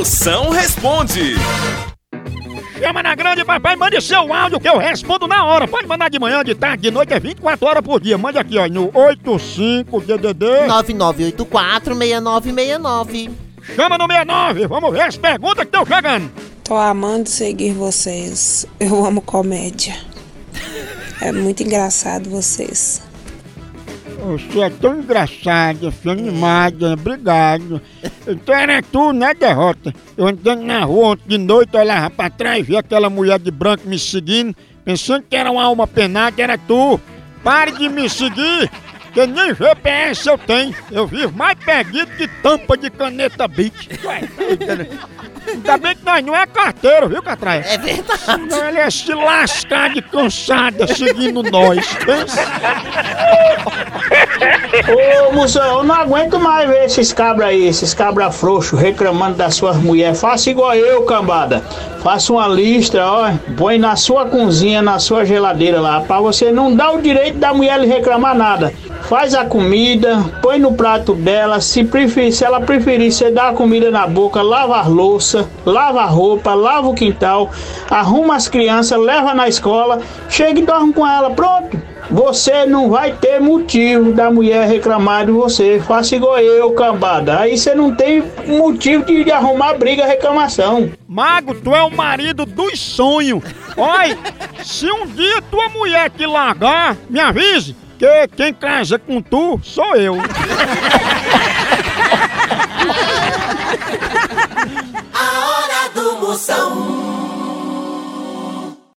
Moção responde. Chama na grande, papai, mande seu áudio que eu respondo na hora. Pode mandar de manhã, de tarde, de noite, é 24 horas por dia. Mande aqui, ó, no 85DDD. 9984-6969. Chama no 69, vamos ver as perguntas que estão chegando. Tô amando seguir vocês. Eu amo comédia. É muito engraçado vocês. Você é tão engraçada, foi animada, obrigado. Então era tu, né, derrota? Eu andando na rua ontem de noite, olhava pra trás, vi aquela mulher de branco me seguindo, pensando que era uma alma penada, era tu. Pare de me seguir, que nem GPS eu tenho. Eu vivo mais perdido que tampa de caneta Bic. Ué, Ainda bem que nós não é carteiro, viu, Catraia? É verdade. Não, ele é se lascar de cansada seguindo nós. Ô, moção, eu não aguento mais ver esses cabras aí, esses cabras frouxos reclamando das suas mulheres. Faça igual eu, cambada. Faça uma lista, ó. Põe na sua cozinha, na sua geladeira lá, pra você não dar o direito da mulher lhe reclamar nada. Faz a comida, põe no prato dela. Se, preferir, se ela preferir, você dá a comida na boca, lava a louça, lava a roupa, lava o quintal, arruma as crianças, leva na escola, chega e dorme com ela. Pronto. Você não vai ter motivo da mulher reclamar de você. Faça igual eu, cambada. Aí você não tem motivo de, de arrumar briga, reclamação. Mago, tu é o marido dos sonhos. Oi, se um dia tua mulher te largar, me avise, que quem casa com tu sou eu.